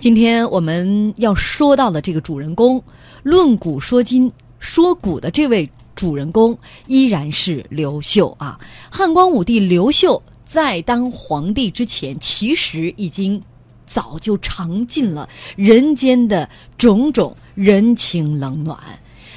今天我们要说到的这个主人公，论古说今说古的这位主人公，依然是刘秀啊。汉光武帝刘秀在当皇帝之前，其实已经早就尝尽了人间的种种人情冷暖。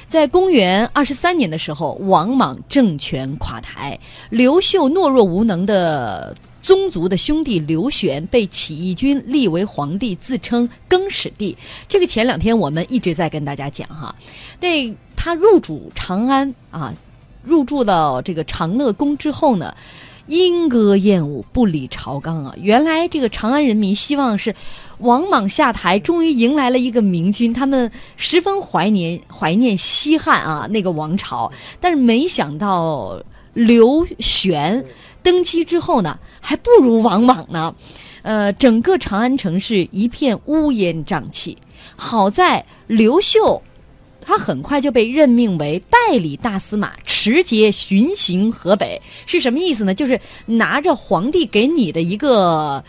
在公元二十三年的时候，王莽政权垮台，刘秀懦弱无能的。宗族的兄弟刘玄被起义军立为皇帝，自称更始帝。这个前两天我们一直在跟大家讲哈，那他入主长安啊，入住到这个长乐宫之后呢，莺歌燕舞，不理朝纲啊。原来这个长安人民希望是王莽下台，终于迎来了一个明君，他们十分怀念怀念西汉啊那个王朝，但是没想到刘玄。登基之后呢，还不如王莽呢，呃，整个长安城市一片乌烟瘴气。好在刘秀，他很快就被任命为代理大司马，持节巡行河北。是什么意思呢？就是拿着皇帝给你的一个，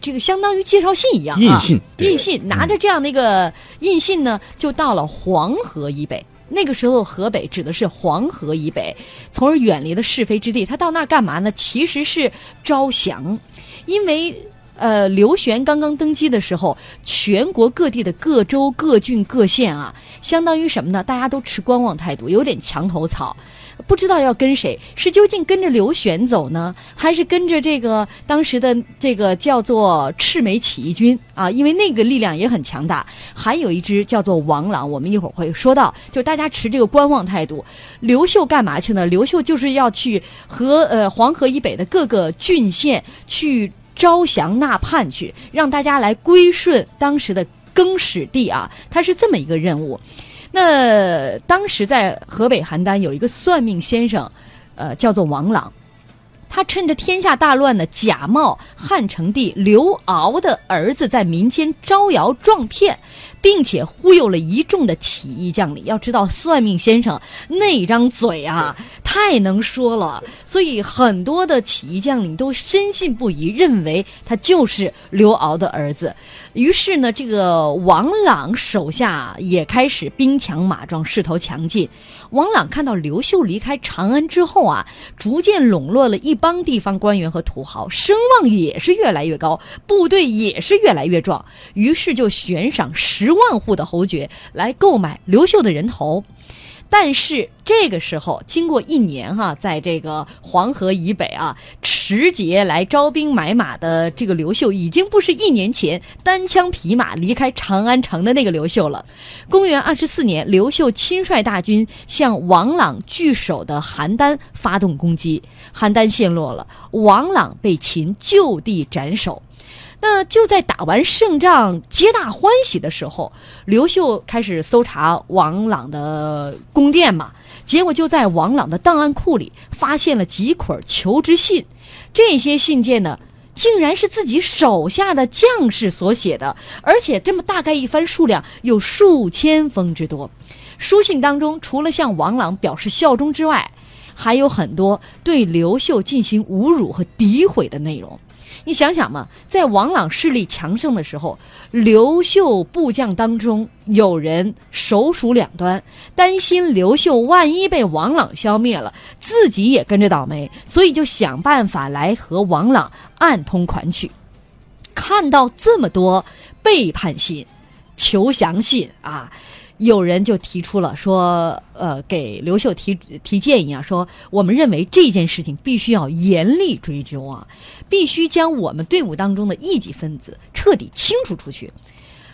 这个相当于介绍信一样印信，印信，拿着这样的一个印信呢，就到了黄河以北。那个时候，河北指的是黄河以北，从而远离了是非之地。他到那儿干嘛呢？其实是招降，因为呃，刘玄刚刚登基的时候，全国各地的各州、各郡、各县啊，相当于什么呢？大家都持观望态度，有点墙头草。不知道要跟谁，是究竟跟着刘玄走呢，还是跟着这个当时的这个叫做赤眉起义军啊？因为那个力量也很强大。还有一支叫做王朗，我们一会儿会说到，就大家持这个观望态度。刘秀干嘛去呢？刘秀就是要去和呃黄河以北的各个郡县去招降纳叛去，让大家来归顺当时的更始帝啊，他是这么一个任务。那当时在河北邯郸有一个算命先生，呃，叫做王朗，他趁着天下大乱呢，假冒汉成帝刘骜的儿子，在民间招摇撞骗。并且忽悠了一众的起义将领。要知道，算命先生那张嘴啊，太能说了，所以很多的起义将领都深信不疑，认为他就是刘骜的儿子。于是呢，这个王朗手下也开始兵强马壮，势头强劲。王朗看到刘秀离开长安之后啊，逐渐笼络了一帮地方官员和土豪，声望也是越来越高，部队也是越来越壮。于是就悬赏十。万户的侯爵来购买刘秀的人头，但是这个时候，经过一年哈，在这个黄河以北啊，持节来招兵买马的这个刘秀，已经不是一年前单枪匹马离开长安城的那个刘秀了。公元二十四年，刘秀亲率大军向王朗据守的邯郸发动攻击，邯郸陷落了，王朗被秦就地斩首。那就在打完胜仗、皆大欢喜的时候，刘秀开始搜查王朗的宫殿嘛。结果就在王朗的档案库里发现了几捆求职信，这些信件呢，竟然是自己手下的将士所写的，而且这么大概一番数量有数千封之多。书信当中，除了向王朗表示效忠之外，还有很多对刘秀进行侮辱和诋毁的内容。你想想嘛，在王朗势力强盛的时候，刘秀部将当中有人手鼠两端，担心刘秀万一被王朗消灭了，自己也跟着倒霉，所以就想办法来和王朗暗通款曲。看到这么多背叛信、求降信啊！有人就提出了说，呃，给刘秀提提建议啊，说我们认为这件事情必须要严厉追究啊，必须将我们队伍当中的异己分子彻底清除出去。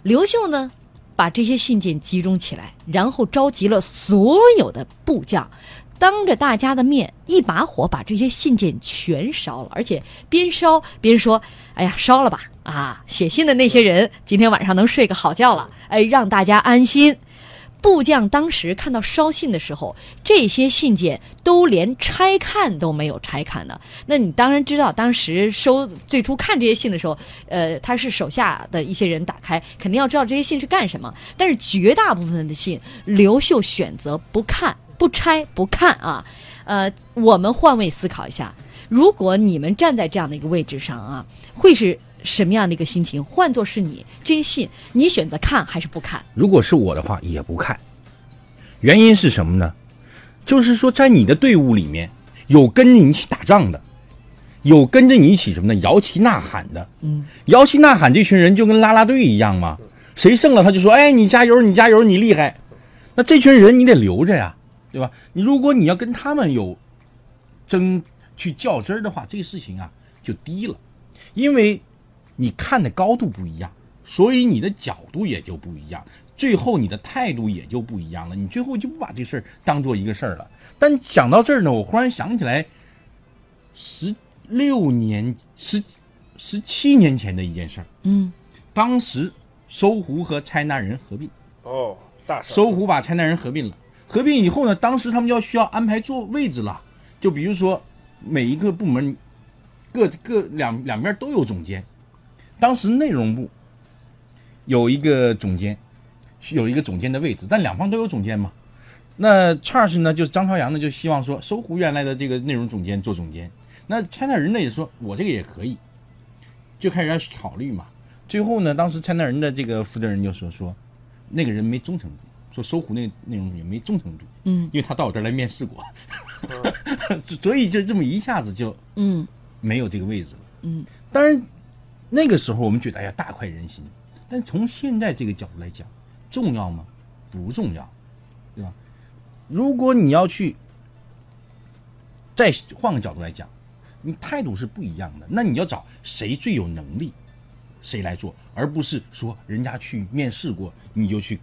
刘秀呢，把这些信件集中起来，然后召集了所有的部将，当着大家的面，一把火把这些信件全烧了，而且边烧边说：“哎呀，烧了吧，啊，写信的那些人今天晚上能睡个好觉了，哎，让大家安心。”部将当时看到烧信的时候，这些信件都连拆看都没有拆看的。那你当然知道，当时收最初看这些信的时候，呃，他是手下的一些人打开，肯定要知道这些信是干什么。但是绝大部分的信，刘秀选择不看、不拆、不看啊。呃，我们换位思考一下，如果你们站在这样的一个位置上啊，会是什么样的一个心情？换作是你，这些信你选择看还是不看？如果是我的话，也不看。原因是什么呢？就是说，在你的队伍里面有跟着你一起打仗的，有跟着你一起什么呢？摇旗呐喊的。嗯，摇旗呐喊这群人就跟啦啦队一样嘛，谁胜了他就说：“哎，你加油，你加油，你厉害。”那这群人你得留着呀，对吧？你如果你要跟他们有争去较真儿的话，这个事情啊就低了，因为你看的高度不一样，所以你的角度也就不一样，最后你的态度也就不一样了。你最后就不把这事儿当做一个事儿了。但讲到这儿呢，我忽然想起来，十六年、十十七年前的一件事儿。嗯，当时搜狐和拆纳人合并。哦，大搜狐把拆纳人合并了，合并以后呢，当时他们要需要安排坐位置了，就比如说每一个部门各各两两边都有总监，当时内容部有一个总监，有一个总监的位置，但两方都有总监嘛。那 Charles 呢，就是张朝阳呢，就希望说搜狐原来的这个内容总监做总监，那拆南人呢也说我这个也可以，就开始要考虑嘛。最后呢，当时拆南人的这个负责人就说说。那个人没忠诚度，说搜狐那内容也没忠诚度，嗯，因为他到我这儿来面试过，所以就这么一下子就嗯没有这个位置了。嗯，当然那个时候我们觉得哎呀大快人心，但从现在这个角度来讲，重要吗？不重要，对吧？如果你要去再换个角度来讲，你态度是不一样的，那你要找谁最有能力，谁来做，而不是说人家去面试过你就去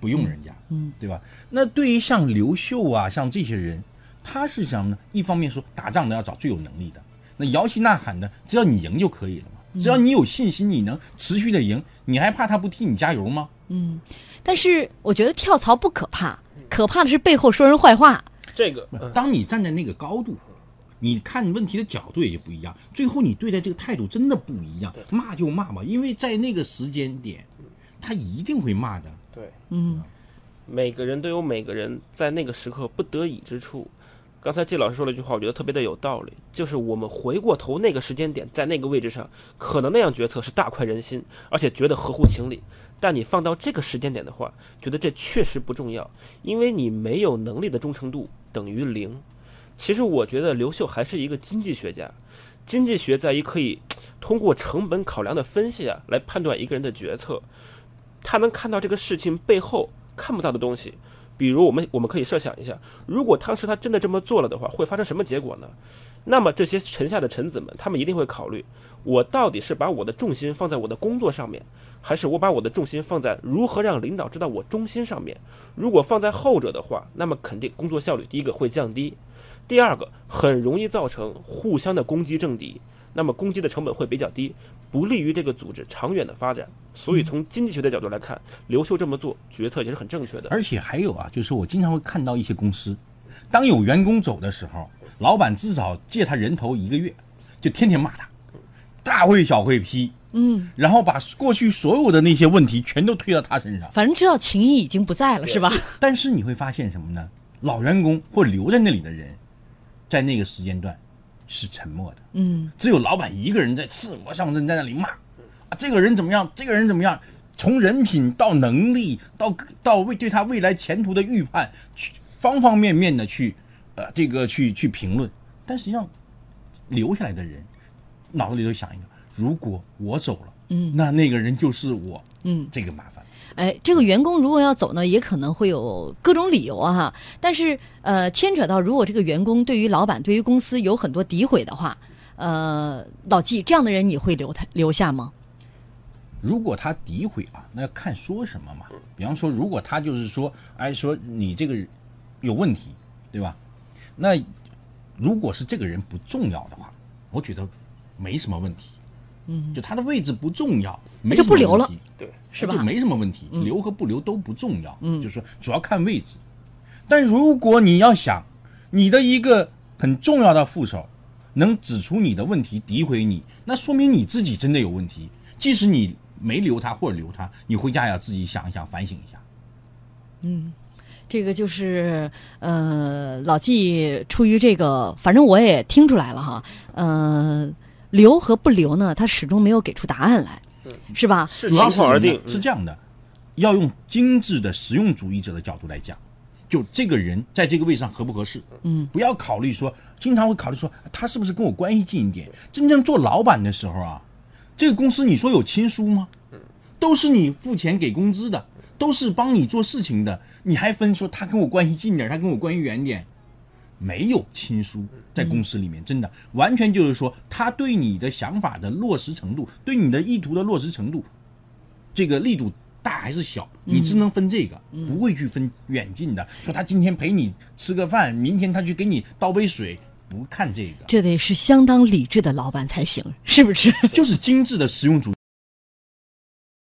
不用人家，嗯，对吧？那对于像刘秀啊，像这些人，他是什么呢？一方面说打仗的要找最有能力的，那摇旗呐喊的，只要你赢就可以了嘛，只要你有信心，你能持续的赢，你还怕他不替你加油吗？嗯但是我觉得跳槽不可怕，可怕的是背后说人坏话。这个，嗯当你站在那个高度，你看问题的角度也就不一样，最后你对待这个态度真的不一样。骂就骂吧，因为在那个时间点，他一定会骂的。对，嗯每个人都有每个人在那个时刻不得已之处。刚才季老师说了一句话，我觉得特别的有道理，就是我们回过头那个时间点，在那个位置上，可能那样决策是大快人心，而且觉得合乎情理。但你放到这个时间点的话，觉得这确实不重要，因为你没有能力的忠诚度等于零。其实我觉得刘秀还是一个经济学家，经济学在于可以通过成本考量的分析啊，来判断一个人的决策。他能看到这个事情背后看不到的东西，比如我们我们可以设想一下，如果当时他真的这么做了的话，会发生什么结果呢？那么这些臣下的臣子们，他们一定会考虑，我到底是把我的重心放在我的工作上面，还是我把我的重心放在如何让领导知道我忠心上面？如果放在后者的话，那么肯定工作效率第一个会降低，第二个很容易造成互相的攻击政敌，那么攻击的成本会比较低，不利于这个组织长远的发展。所以从经济学的角度来看，刘秀这么做决策也是很正确的。而且还有啊，就是我经常会看到一些公司，当有员工走的时候，老板至少借他人头一个月，就天天骂他，大会小会批，嗯，然后把过去所有的那些问题全都推到他身上。反正知道情谊已经不在了，是吧？但是你会发现什么呢？老员工或留在那里的人，在那个时间段是沉默的，嗯只有老板一个人在赤裸上阵，在那里骂，啊，这个人怎么样，这个人怎么样，从人品到能力到到未对他未来前途的预判，去方方面面的去，呃，这个去去评论。但实际上，留下来的人脑子里头想一个，如果我走了，嗯那那个人就是我，嗯。这个麻烦。哎，这个员工如果要走呢，也可能会有各种理由啊哈。但是呃，牵扯到如果这个员工对于老板、对于公司有很多诋毁的话，呃，老纪这样的人你会留他留下吗？如果他诋毁啊，那要看说什么嘛。比方说，如果他就是说，哎，说你这个有问题，对吧？那如果是这个人不重要的话，我觉得没什么问题。嗯，就他的位置不重要，没那就什么不留了问题对，是吧就没什么问题，留和不留都不重要。嗯就是说主要看位置。但如果你要想你的一个很重要的副手能指出你的问题、诋毁你，那说明你自己真的有问题。即使你没留他或者留他，你回家也要自己想一想、反省一下。嗯这个就是呃，老纪出于这个，反正我也听出来了哈，呃，留和不留呢，他始终没有给出答案来，是吧？视主要是情况而定是这样的，要用精致的实用主义者的角度来讲，就这个人在这个位上合不合适，嗯，不要考虑说，经常会考虑说他是不是跟我关系近一点。真正做老板的时候啊，这个公司你说有亲疏吗？都是你付钱给工资的，都是帮你做事情的，你还分说他跟我关系近点，他跟我关系远点？没有亲疏在公司里面，真的完全就是说，他对你的想法的落实程度，对你的意图的落实程度，这个力度大还是小，你只能分这个，不会去分远近的。说他今天陪你吃个饭，明天他去给你倒杯水，不看这个，这得是相当理智的老板才行，是不是？就是精致的实用主义。